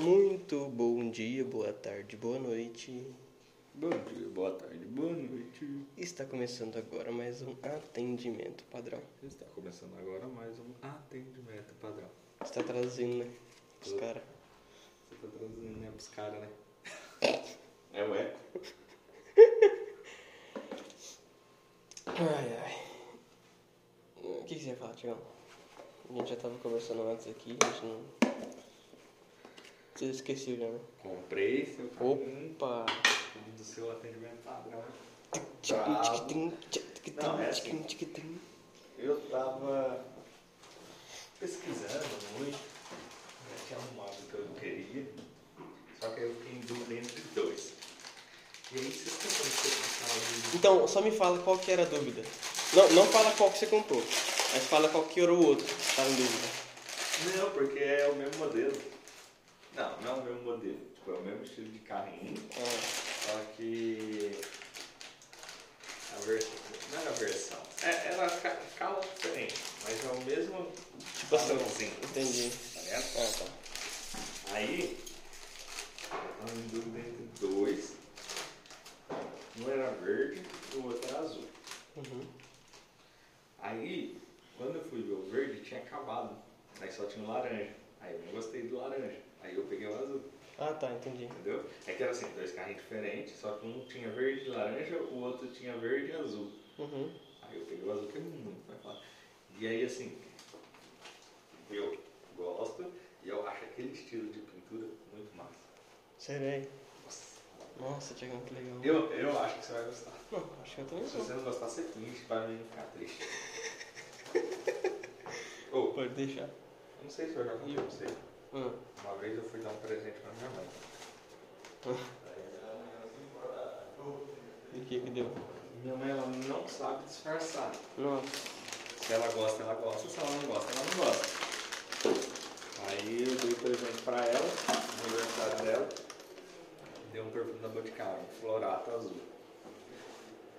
Muito bom dia, boa tarde, boa noite. Bom dia, boa tarde, boa noite. Está começando agora mais um atendimento padrão. Está começando agora mais um atendimento padrão. Está traduzindo, né? Os Tudo. caras. Você tá traduzindo né, pros caras, né? É o eco. Ai, ai. O que, que você ia falar, Tiagão? A gente já tava conversando antes aqui, a gente não. Você esqueceu já, né? Comprei seu carrinho Opa! do seu atendimento padrão. Tchiquitim, Não, é assim. Eu tava pesquisando muito, já tinha arrumado o que eu queria, só que eu fiquei em dúvida entre dois. E aí vocês estão falando que Então, só me fala qual que era a dúvida. Não, não fala qual que você comprou, mas fala qual que era o outro que tava em dúvida. Não, porque é o mesmo modelo. Não, não é o mesmo modelo. Tipo, é o mesmo estilo de carrinho, Ah, só que a versão. Não era a versão. É, era a ca- cala diferente, mas é o mesmo tipo assim, entendi. Tá vendo? Ah, tá. Aí, eu tava em dúvida entre dois. Um era verde e o outro era azul. Uhum. Aí, quando eu fui ver o verde, tinha acabado. Aí só tinha o laranja. Aí eu não gostei do laranja. Aí eu peguei o azul. Ah, tá, entendi. Entendeu? É que era assim, dois carrinhos diferentes, só que um tinha verde e laranja, o outro tinha verde e azul. Uhum. Aí eu peguei o azul, que é muito mais fácil. E aí assim, eu gosto e eu acho aquele estilo de pintura muito massa. Aí? Nossa. Tiagão, que legal. Eu, eu acho que você vai gostar. Não, acho que eu também Se vou. você não gostar, você finge pra mim ficar triste. Ô, Pode deixar. eu não sei se eu já contei pra você. Ah, Uma vez eu fui dar um presente pra minha mãe. e o que que deu? Minha mãe ela não sabe disfarçar. Nossa. Se ela gosta, ela gosta. Se ela não gosta, ela não gosta. Aí eu dei presente pra ela, no aniversário dela. Dei um perfume da Boticário, um florato azul.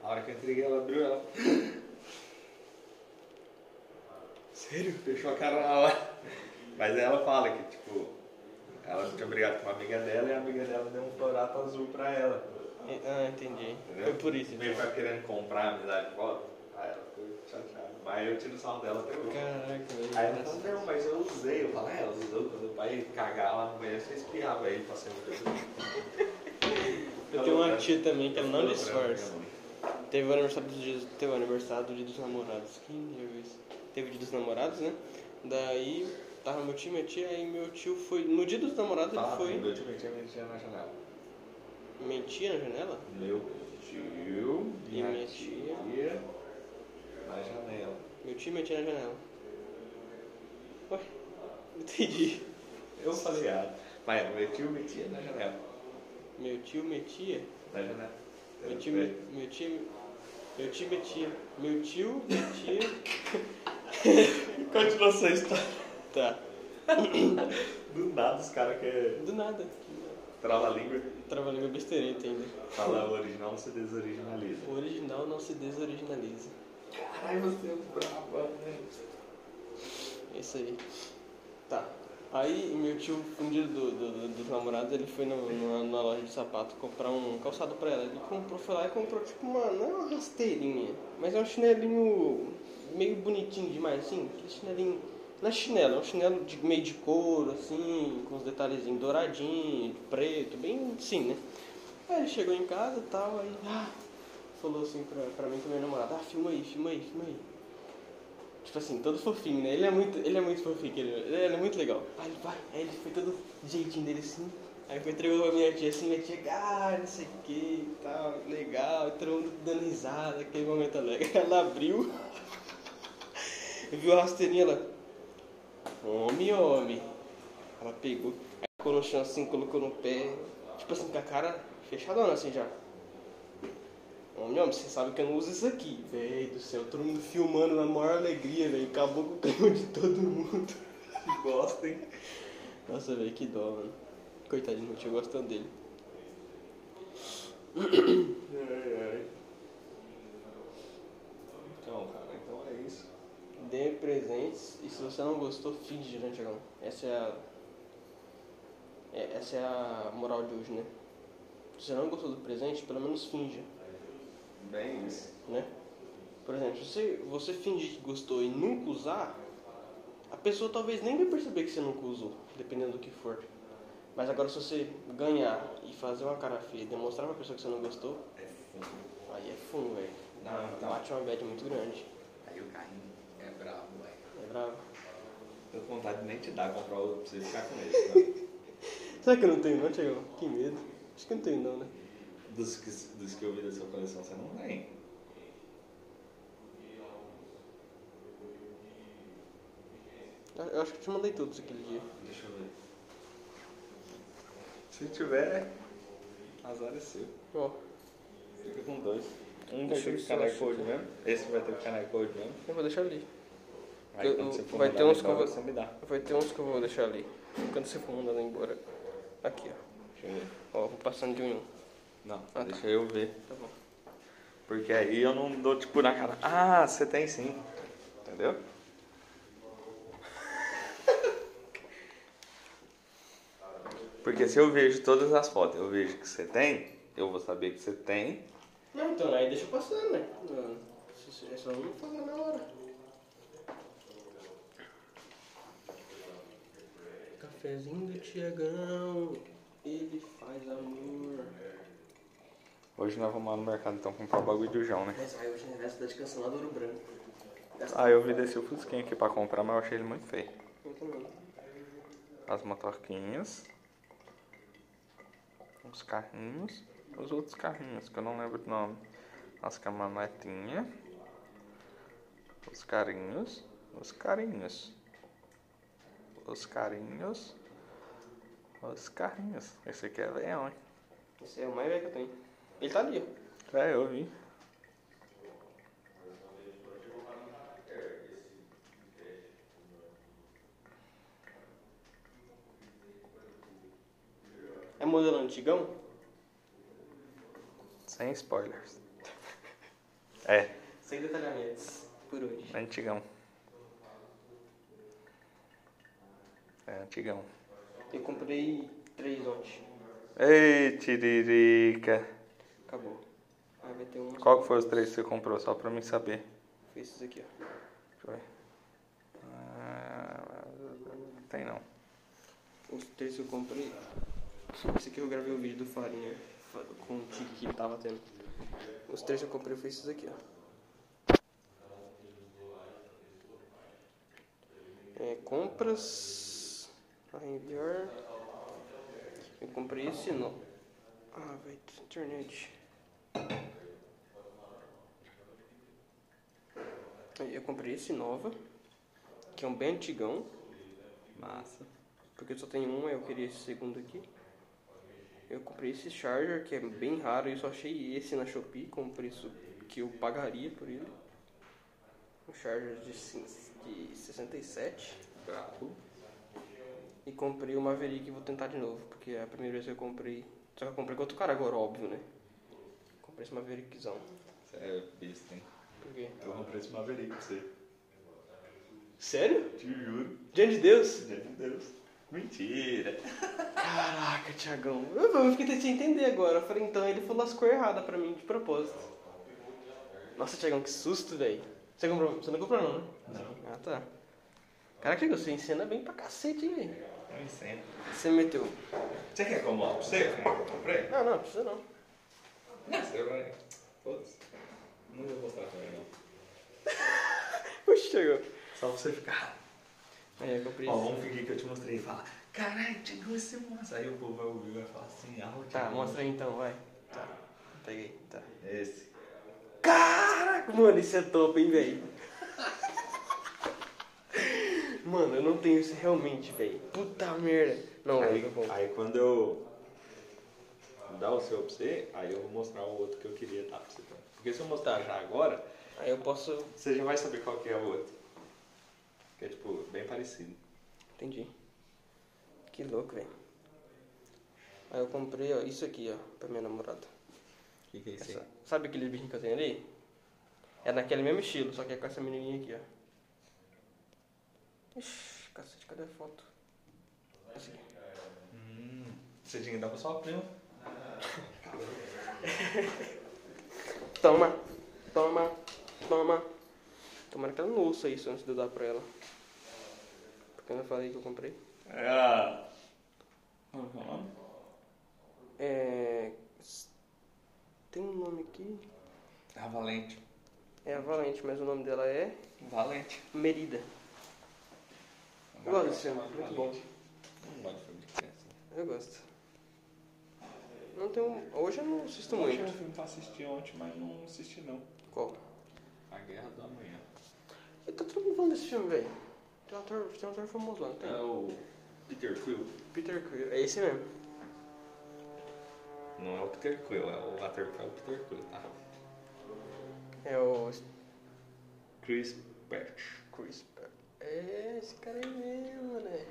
A hora que eu entreguei, ela abriu ela. Sério? Fechou a cara na hora. Mas ela fala que, tipo, ela tinha brigado com uma amiga dela e a amiga dela deu um florato azul pra ela. Ah, entendi. Entendeu? Foi por isso, Veio então. pra querendo comprar a amizade de volta. Aí ela ficou chateada. Mas eu tiro sarro dela até hoje. Caraca, velho. Aí ela falou, não, mas eu usei. Eu falei, é, ela usou quando o pai cagar lá no banheiro, você espirrava ele pra cima Eu tenho uma tia também que ela não disfarça. Teve o aniversário do dia, teve o aniversário do dia dos namorados. Que dia isso? Teve o dia dos namorados, né? Daí tava meu tio e minha tia, aí meu tio foi. No dia dos namorados ele foi. Meu tio metia mentia na janela. Mentia na janela? Meu tio E minha minha tia. Na janela. Meu tio metia na janela. Ué, entendi. Eu falei errado. Mas meu tio metia na janela. Meu tio metia. Na janela. Meu tio, me- meu tio, meu tio metia. Meu tio metia. Continua essa história. Tá. Do nada os caras querem Do nada. trava a língua. Trabalhando besteirento ainda. Falar o original não se desoriginaliza. O original não se desoriginaliza. Caralho, você é brava, né? É isso aí. Tá. Aí meu tio, dia do, do, do- dos namorados, ele foi no, numa, numa loja de sapato comprar um calçado pra ela. Ele comprou, foi lá e comprou tipo uma, não é uma rasteirinha, mas é um chinelinho meio bonitinho demais, assim. Aquele chinelinho, não é chinelo, é um chinelo de, meio de couro, assim, com os detalhezinhos douradinhos, preto, bem assim, né? Aí ele chegou em casa e tal, aí ah, falou assim pra, pra mim minha namorada, ah, filma aí, filma aí, filma aí. Tipo assim, todo fofinho, né? Ele é muito, ele é muito fofinho, ele, ele é muito legal. Aí ele vai, aí ele foi todo jeitinho dele assim. Aí foi entregou pra minha tia assim, minha tia, ah, não sei o que e tal, legal, e todo mundo dando risada, aquele momento alegre. Ela abriu, viu a rasteirinha, ela, homem, homem. Ela pegou, aí colocou no chão assim, colocou no pé, tipo assim, com a cara fechadona assim já. Homem, homem, você sabe que eu não uso isso aqui, velho do céu. Todo mundo filmando na maior alegria, velho. Acabou com o canhão de todo mundo. que bosta, hein? Nossa, velho, que dó, mano. Coitadinho, não tinha gostando dele. ai, ai. Então, cara, então é isso. Dê presentes e se você não gostou, finge né, Tiagão? Essa é a. É, essa é a moral de hoje, né? Se você não gostou do presente, pelo menos finja. Bem isso. né? Por exemplo, se você, fingir que gostou e nunca usar, a pessoa talvez nem vai perceber que você nunca usou, dependendo do que for. Mas agora se você ganhar e fazer uma cara feia e demonstrar pra pessoa que você não gostou, É fundo. aí é fundo, velho. Então. Bate uma bad muito grande. Aí o carrinho é bravo, velho. É bravo. Tô com vontade de nem te dar, comprar outro pra você ficar com ele. Será que eu não tenho não, Tiagão? Que medo. Acho que eu não tenho não, né? Dos, que, dos que eu vi da sua coleção, você não tem. Eu acho que eu te mandei todos aquele dia. Deixa eu ver. Se tiver, azar é seu. Ó, Fica com dois. Um vai Deixa ter eu que ficar na code mesmo. Esse vai ter que ficar na code mesmo. eu vou deixar ali. Aí Eu- quando você for vai mandar ter uns embora, que eu vou- você me dá. Vai ter uns que eu vou deixar ali. Quando você for mandando embora. Aqui, ó. Deixa eu ver. Ó, vou passando de um em um. Não, tá. deixa eu ver. Tá bom. Porque aí eu não dou tipo na cara. Ah, você tem sim. Entendeu? Porque se eu vejo todas as fotos, eu vejo que você tem, eu vou saber que você tem. Não, então, aí deixa eu passar, né? Não, É só não falar na hora. Cafezinho do Tiagão, ele faz amor. Hoje nós vamos lá no mercado então comprar o bagulho do João, né? Mas aí hoje é cidade canção lá do Ouro Branco. Ah, eu vi desse Fusquinha aqui pra comprar, mas eu achei ele muito feio. Eu também. As motoquinhas. Os carrinhos. Os outros carrinhos, que eu não lembro o nome. As caminhonetinhas. Os carinhos. Os carinhos. Os carinhos. Os carrinhos. Esse aqui é leão, hein? Esse é o mais velho que eu tenho. Ele tá ali, ó. É, eu vi. É modelo antigão? Sem spoilers. É, Sem detalhamentos. Por hoje. antigão. É antigão. Eu comprei três ontem. Ei, tiririca. Acabou. Aí vai ter um. Qual que foi os três que você comprou, só pra mim saber? Foi esses aqui, ó. Deixa eu ver. Ah, tem não. Os três que eu comprei. Esse aqui eu gravei o vídeo do Farinha fa- com o tique que ele tava tendo. Os três que eu comprei foi esses aqui, ó. É, compras. Eu comprei esse não. Ah, vai, internet. Eu comprei esse nova, que é um bem antigão. Massa. Porque só tem um, eu queria esse segundo aqui. Eu comprei esse charger, que é bem raro, eu só achei esse na Shopee com o preço que eu pagaria por ele. Um charger de, de 67. Bravo. E comprei o Maverick e vou tentar de novo, porque é a primeira vez que eu comprei. Só que eu comprei com outro cara agora, óbvio, né? Comprei esse Maverickzão. Você é besta, hein? Por quê? Eu comprei esse Maverick pra você. Sério? Te juro. Diante de Deus? Meu Deus. Mentira. Caraca, Thiagão. Eu, eu fiquei sem entender agora. Eu falei, então ele falou as cores erradas pra mim, de propósito. Nossa, Thiagão, que susto, velho. Você comprou? Você não comprou não, né? Não. Ah, tá. Caraca, Thiagão, você ensina bem pra cacete, hein, velho. Eu ensino. Você meteu. Você quer que eu você como que eu comprei? Não, não, precisa não. Não, você vai. Foda-se. Não vou mostrar também, não. Oxe, Thiagão. Só pra você ficar. Aí, eu comprei Ó, vamos fingir que eu te mostrei e fala: Caralho, chegou esse moço. Aí o povo vai ouvir e vai falar assim: Ah, o Tá, mostra aí então, vai. Tá. Peguei, tá. Esse. Caraca, mano, isso é top, hein, velho. Mano, eu não tenho isso realmente, velho. Puta merda. Não, Aí, aí quando eu dar o seu pra você, aí eu vou mostrar o outro que eu queria dar pra você também. Porque se eu mostrar já agora, Aí eu posso. você já vai saber qual que é o outro. Que é tipo, bem parecido. Entendi. Que louco, velho. Aí eu comprei, ó, isso aqui, ó, pra minha namorada. O que, que é isso Essa- sabe aquele bichinho que eu tenho ali? É naquele mesmo estilo, só que é com essa menininha aqui, ó. Ixi, cacete, cadê a foto? Assim. Hum, você tinha que dar pra sua prima. Toma, toma, toma. Tomara que ela não ouça isso antes de eu dar pra ela. Porque eu não falei que eu comprei. É. Como é o nome? É. Tem um nome aqui. A Valente. É a Valente, mas o nome dela é Valente. Merida. Eu gosto desse filme, muito bom. Não gosto de filme de criança. Eu gosto. Não tem um... Hoje eu não assisto Eu achei um muito. filme pra assistir ontem, mas não assisti não. Qual? A Guerra do Amanhã. E tá todo mundo falando desse filme, velho. Tem um ator, tem um ator famoso lá, não tem? É o Peter Quill. Peter Quill. É esse mesmo. Não é o Peter Quill, é o ator que é o Peter Quill, tá? É o Chris Pratt. Chris. É, esse cara aí mesmo, né?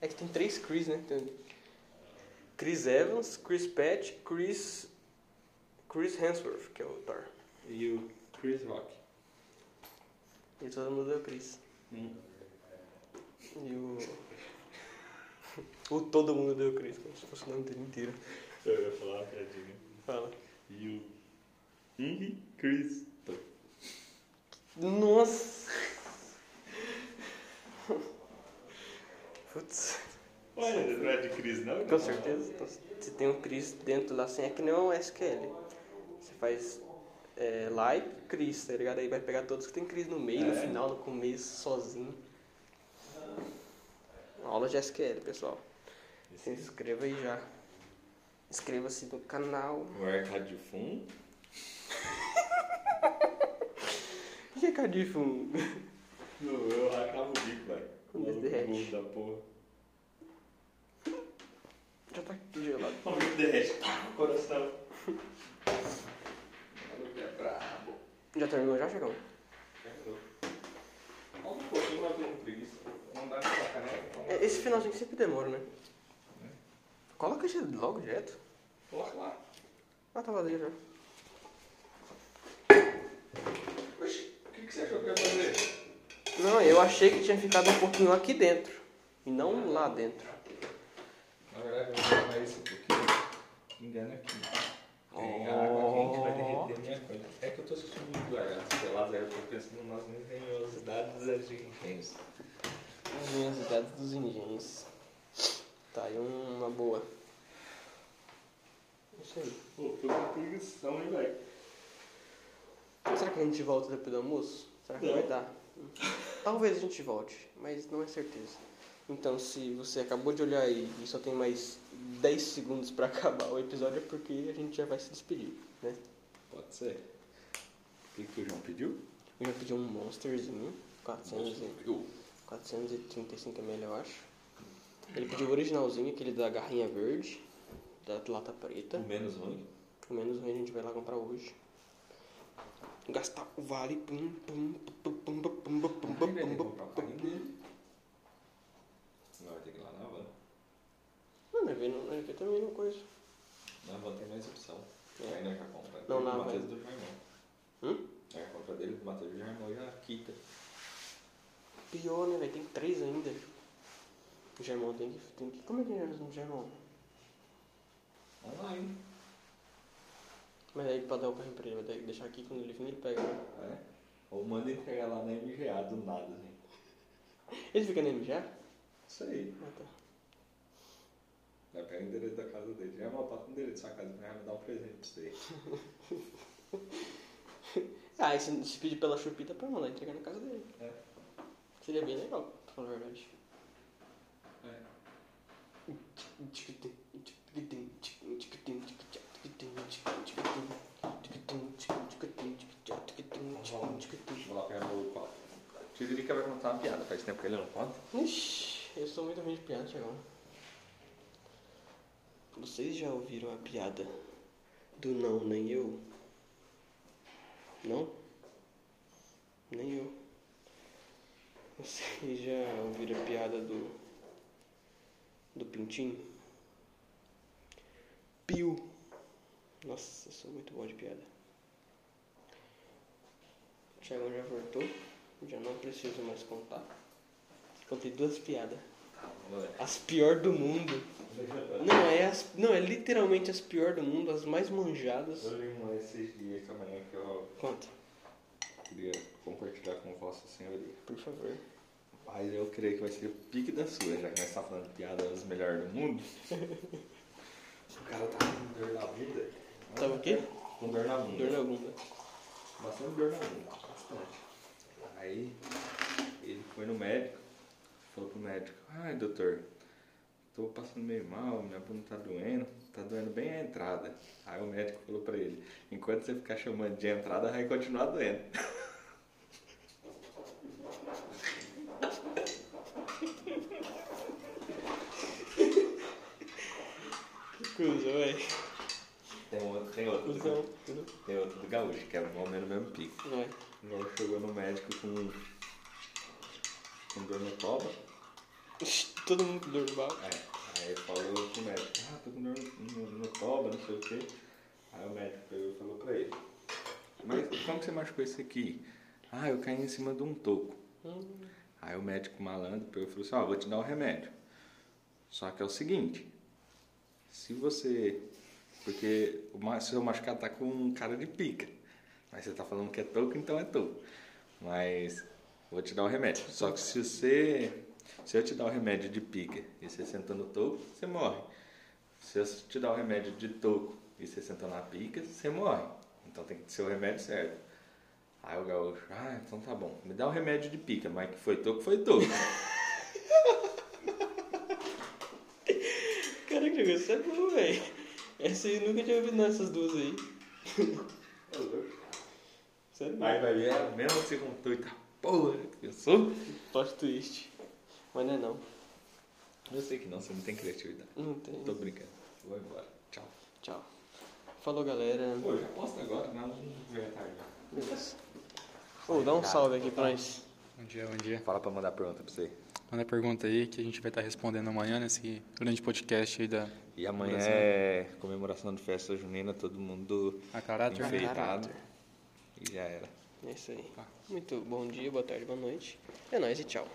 É que tem três Chris, né? Tem Chris Evans, Chris Pratt, Chris. Chris Hemsworth, que é o Thor. E o Chris Rock. E todo mundo é o Chris. Hum. E o. o todo mundo deu Chris, como se fosse o nome dele inteiro. Eu ia falar uma piadinha. Fala. E o Henry Chris. Nossa! Putz, Olha, não é de Chris não? com certeza. Então, se tem um Chris dentro da senha, é que nem um SQL. Você faz é, like, Chris, tá ligado? Aí vai pegar todos que tem Chris no meio, no É. final, no começo, sozinho. Aula de SQL, pessoal. Se inscreva aí já. Inscreva-se no canal. O fundo. O que é Cadifo? Eu, eu racava o bico, velho. Derrete. Maluco da porra. Já tá gelado. O bico derrete. Tá, o coração. É brabo. Já terminou já, Chegão? Olha um pouquinho, mas eu tô com preguiça. Não dá pra caneca. então- É, Esse finalzinho sempre demora, né? Coloca esse logo direto. Coloca lá. Ah, tá vazio já. Oxi, o que, que você achou que ia fazer? Não, eu achei que tinha ficado um pouquinho aqui dentro. E não lá dentro. Verdade, eu vou colocar isso pouquinho. Engana aqui. Tem água quente, vai derreter minha coisa. É que eu tô assistindo muito Largados Pelados, aí eu tô pensando nas engenhosidades das engenhos. Universidade dos Engenhos. Tá, aí uma boa. Isso aí. Pô, tô com preguição, hein, velho? Será que a gente volta depois do almoço? Será que Não. vai dar? Talvez a gente volte, mas não é certeza. Então, se você acabou de olhar aí e só tem mais 10 segundos pra acabar o episódio, é porque a gente já vai se despedir, né? Pode ser. O que, que o João pediu? Eu já pedi um Monsterzinho, 400 e- Eu. 435ml, eu acho. Ele pediu o originalzinho, aquele da garrinha verde, da lata preta. O menos ruim. O menos ruim a gente vai lá comprar hoje. Gastar o vale. Pum, pum, pum, pum, pum, pum, pum, pum, pum, ter que pum, comprar o pum, carrinho pum. dele. Não vai ter que ir lá na van. Não, na V não- V também não coisa. Na van tem mais opção. É. Aí nós já compra. Não, do na van. do Jaimão. Hum? Aí a compra dele do Matheus do Jaimão já quita. Pior, né, velho? Tem três ainda. O Germão tem que, tem que. Como é que é no Germão? Online. Mas aí pra dar o carrinho pra ele, vai ter que deixar aqui quando ele vir ele pega. né? É. Ou manda entregar lá na MGA do nada, assim. Ele fica na MGA? Isso aí. Ah, tá. Vai pegar o endereço da casa dele. Já é uma passa o endereço da sua casa, vai me dar um presente pra você. Ah, e se, se pedir pela chupita pra mandar entregar na casa dele. É. Seria bem legal, pra falar a verdade. É. Vou lá pegar meu copo. Tiririca vai contar uma piada, faz tempo que ele não conta. Ixi, eu sou muito ruim de piada, Thiagão. Vocês já ouviram a piada do não, nem eu? Não? Nem eu. Vocês já ouviram a piada do. do pintinho? Pio. Nossa, eu sou muito bom de piada. O Thiagão já voltou, já não preciso mais contar. Contei duas piadas. Tá. As pior do mundo. Não, é as, não, é literalmente as pior do mundo, as mais manjadas. Eu li uma esses dias também que eu Conta, queria compartilhar com Vossa Senhoria. por favor. Mas eu creio que vai ser o pique da sua, já que nós estamos falando de piadas melhores do mundo. o cara tá com dor na bunda. Tava o quê? Com dor na bunda. Dor na bunda. Bastante dor na bunda, bastante. Aí ele foi no médico, falou pro médico, ai doutor, tô passando meio mal, minha bunda tá doendo, tá doendo bem a entrada. Aí o médico falou pra ele, enquanto você ficar chamando de entrada, vai continuar doendo. Que coisa, ué. Tem outro, tem outro. Cusão. Tem outro do gaúcho, que é mais ou menos o mesmo pico. O gaúcho chegou no médico com, com dor no toba. Todo mundo com dor no balde. É, aí falou pro médico, ah, tô com dor no, no, toba, não sei o quê. Aí o médico pegou e falou pra ele, mas como que você machucou isso aqui? Ah, eu caí em cima de um toco. Hum, Aí o médico malandro pegou e falou assim, ó, vou te dar um remédio. Só que é o seguinte, se você... Porque o seu machucado tá com cara de pica. Mas você tá falando que é toco, então é toco. Mas vou te dar o remédio. Só que se você... Se eu te dar o remédio de pica e você senta no toco, você morre. Se eu te dar o remédio de toco e você senta na pica, você morre. Então tem que ser o remédio certo. Aí o gaúcho, ah, então tá bom. Me dá o remédio de pica, mas que foi toco, foi toco. Caraca, negócio é bom, velho. Essa aí eu nunca tinha ouvido nessas duas aí. Sério? Aí vai ver, é mesmo que você contou e tá, porra, que pensou? Plot twist. Mas não é não. Eu sei que não, você não tem criatividade. Não tem. Tô brincando. Vou embora. Tchau. Tchau. Falou, galera. Pô, já posta agora, não, não vai tarde. Beleza. Ô, dá um salve aqui pra nós. Bom dia, bom dia. Fala pra mandar pergunta pra você. Manda pergunta aí que a gente vai estar respondendo amanhã nesse grande podcast aí da E amanhã Brasil. é comemoração de festa junina, todo mundo A Caráter. enfeitado. E já era. É isso aí. Tá. Muito bom dia, boa tarde, boa noite. É nóis e tchau.